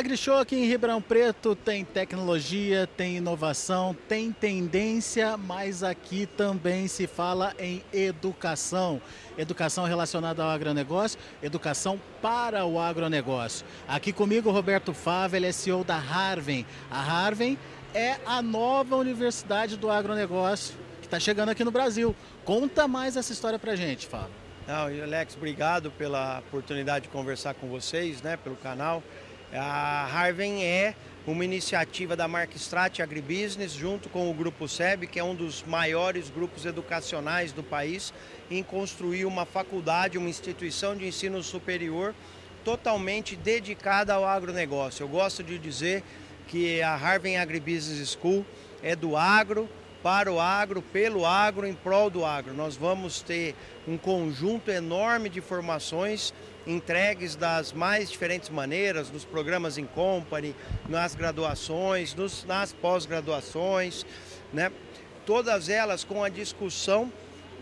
AgriShow aqui em Ribeirão Preto tem tecnologia, tem inovação, tem tendência, mas aqui também se fala em educação. Educação relacionada ao agronegócio, educação para o agronegócio. Aqui comigo Roberto Fava, ele é CEO da Harvem. A Harvem é a nova universidade do agronegócio que está chegando aqui no Brasil. Conta mais essa história pra gente, Fava. Alex, obrigado pela oportunidade de conversar com vocês, né, pelo canal. A Harvem é uma iniciativa da marca Strat Agribusiness, junto com o Grupo SEB, que é um dos maiores grupos educacionais do país, em construir uma faculdade, uma instituição de ensino superior totalmente dedicada ao agronegócio. Eu gosto de dizer que a Harvard Agribusiness School é do agro, para o agro, pelo agro, em prol do agro. Nós vamos ter um conjunto enorme de formações entregues das mais diferentes maneiras, nos programas em company, nas graduações, nos, nas pós-graduações, né? todas elas com a discussão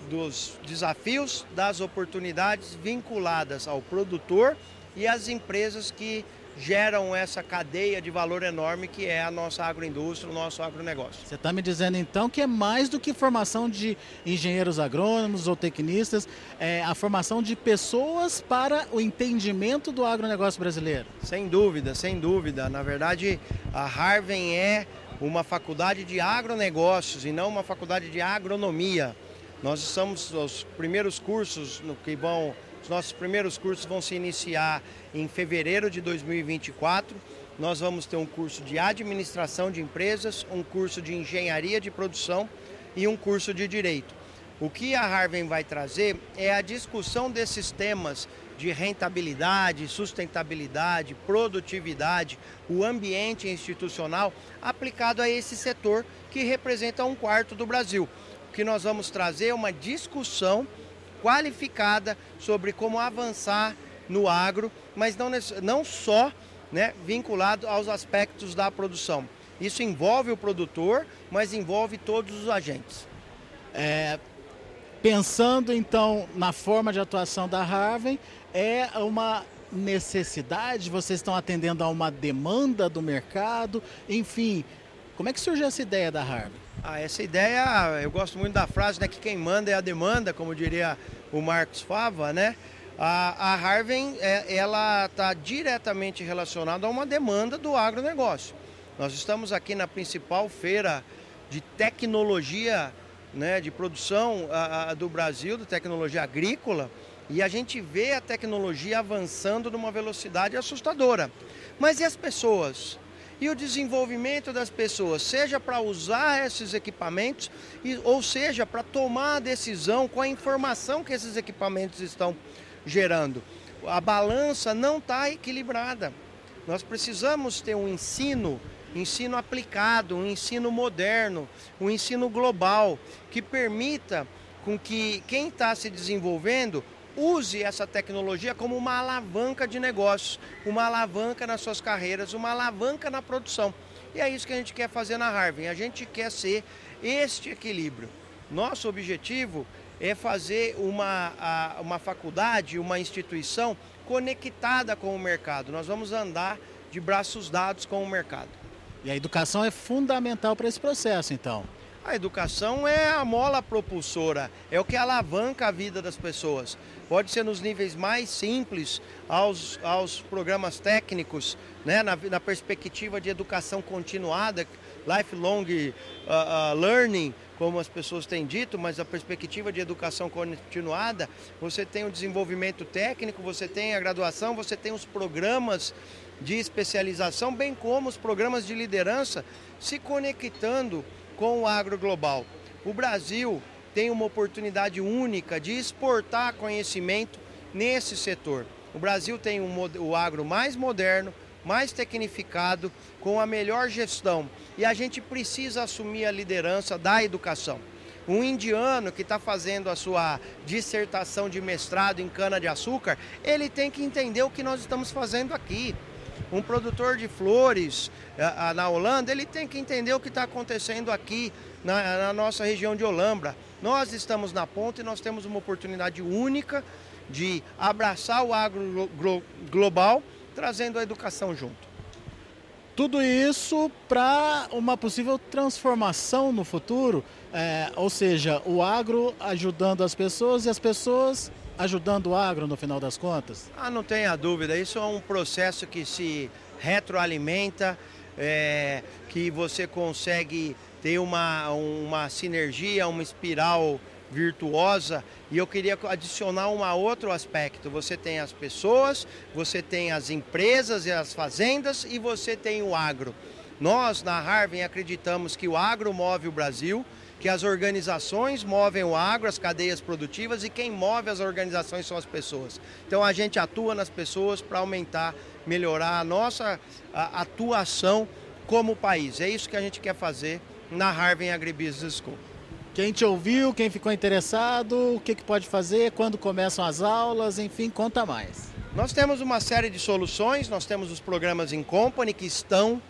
dos desafios, das oportunidades vinculadas ao produtor e às empresas que geram essa cadeia de valor enorme que é a nossa agroindústria, o nosso agronegócio. Você está me dizendo então que é mais do que formação de engenheiros agrônomos ou tecnistas, é a formação de pessoas para o entendimento do agronegócio brasileiro? Sem dúvida, sem dúvida. Na verdade, a Harvard é uma faculdade de agronegócios e não uma faculdade de agronomia. Nós estamos os primeiros cursos no que vão os nossos primeiros cursos vão se iniciar em fevereiro de 2024. Nós vamos ter um curso de administração de empresas, um curso de engenharia de produção e um curso de direito. O que a Harvard vai trazer é a discussão desses temas de rentabilidade, sustentabilidade, produtividade, o ambiente institucional aplicado a esse setor que representa um quarto do Brasil. O que nós vamos trazer é uma discussão qualificada sobre como avançar no agro, mas não, não só né, vinculado aos aspectos da produção. Isso envolve o produtor, mas envolve todos os agentes. É, pensando então na forma de atuação da Harvey, é uma necessidade, vocês estão atendendo a uma demanda do mercado, enfim, como é que surgiu essa ideia da Harvey? Ah, essa ideia, eu gosto muito da frase, né, que quem manda é a demanda, como diria o Marcos Fava, né? A, a Harvey, é, ela está diretamente relacionada a uma demanda do agronegócio. Nós estamos aqui na principal feira de tecnologia, né, de produção a, a, do Brasil, de tecnologia agrícola, e a gente vê a tecnologia avançando numa velocidade assustadora. Mas e as pessoas? E o desenvolvimento das pessoas, seja para usar esses equipamentos, ou seja, para tomar a decisão com a informação que esses equipamentos estão gerando. A balança não está equilibrada. Nós precisamos ter um ensino, ensino aplicado, um ensino moderno, um ensino global, que permita com que quem está se desenvolvendo use essa tecnologia como uma alavanca de negócios, uma alavanca nas suas carreiras, uma alavanca na produção. E é isso que a gente quer fazer na Harvard. A gente quer ser este equilíbrio. Nosso objetivo é fazer uma, uma faculdade, uma instituição conectada com o mercado. Nós vamos andar de braços dados com o mercado. E a educação é fundamental para esse processo, então. A educação é a mola propulsora, é o que alavanca a vida das pessoas. Pode ser nos níveis mais simples, aos, aos programas técnicos, né, na, na perspectiva de educação continuada, lifelong uh, uh, learning, como as pessoas têm dito, mas a perspectiva de educação continuada, você tem o desenvolvimento técnico, você tem a graduação, você tem os programas de especialização, bem como os programas de liderança se conectando com o agro global. O Brasil tem uma oportunidade única de exportar conhecimento nesse setor. O Brasil tem um, o agro mais moderno, mais tecnificado, com a melhor gestão. E a gente precisa assumir a liderança da educação. Um indiano que está fazendo a sua dissertação de mestrado em cana-de-açúcar, ele tem que entender o que nós estamos fazendo aqui. Um produtor de flores na Holanda, ele tem que entender o que está acontecendo aqui na, na nossa região de Olambra. Nós estamos na ponta e nós temos uma oportunidade única de abraçar o agro global, trazendo a educação junto. Tudo isso para uma possível transformação no futuro, é, ou seja, o agro ajudando as pessoas e as pessoas ajudando o agro no final das contas? Ah, não tenha dúvida. Isso é um processo que se retroalimenta, é, que você consegue ter uma, uma sinergia, uma espiral virtuosa. E eu queria adicionar um outro aspecto. Você tem as pessoas, você tem as empresas e as fazendas e você tem o agro. Nós, na Harvard, acreditamos que o agro move o Brasil que as organizações movem o agro, as cadeias produtivas e quem move as organizações são as pessoas. Então a gente atua nas pessoas para aumentar, melhorar a nossa atuação como país. É isso que a gente quer fazer na Harvard Agribusiness School. Quem te ouviu, quem ficou interessado, o que, que pode fazer, quando começam as aulas, enfim, conta mais. Nós temos uma série de soluções, nós temos os programas em company que estão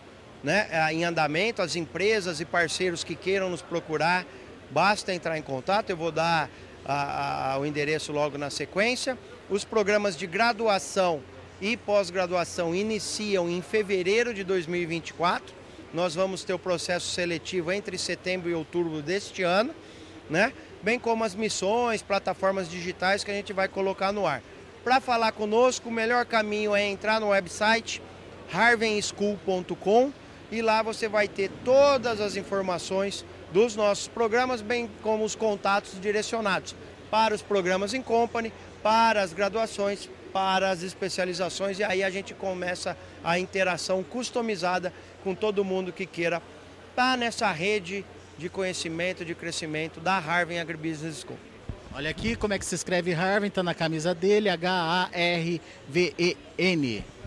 né, é, em andamento, as empresas e parceiros que queiram nos procurar, basta entrar em contato, eu vou dar a, a, o endereço logo na sequência. Os programas de graduação e pós-graduação iniciam em fevereiro de 2024. Nós vamos ter o processo seletivo entre setembro e outubro deste ano, né? bem como as missões, plataformas digitais que a gente vai colocar no ar. Para falar conosco, o melhor caminho é entrar no website harvenschool.com e lá você vai ter todas as informações dos nossos programas, bem como os contatos direcionados para os programas em company, para as graduações, para as especializações e aí a gente começa a interação customizada com todo mundo que queira estar tá nessa rede de conhecimento, de crescimento da Harvard Agribusiness School. Olha aqui como é que se escreve Harvard, está na camisa dele, H-A-R-V-E-N.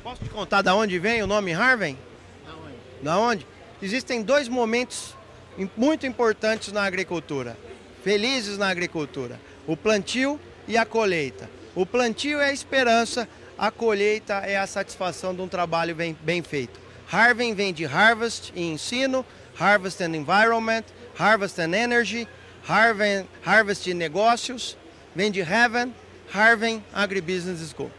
Posso te contar de onde vem o nome Harvard? Da onde? Existem dois momentos muito importantes na agricultura, felizes na agricultura: o plantio e a colheita. O plantio é a esperança, a colheita é a satisfação de um trabalho bem, bem feito. Harvard vem de harvest e ensino, harvest and environment, harvest and energy, harvest, harvest e negócios, vem de heaven, Harvard Agribusiness School.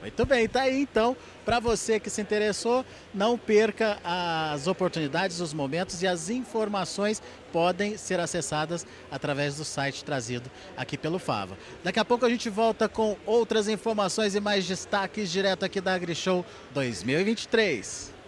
Muito bem, tá aí então. Para você que se interessou, não perca as oportunidades, os momentos e as informações podem ser acessadas através do site trazido aqui pelo Fava. Daqui a pouco a gente volta com outras informações e mais destaques direto aqui da AgriShow 2023.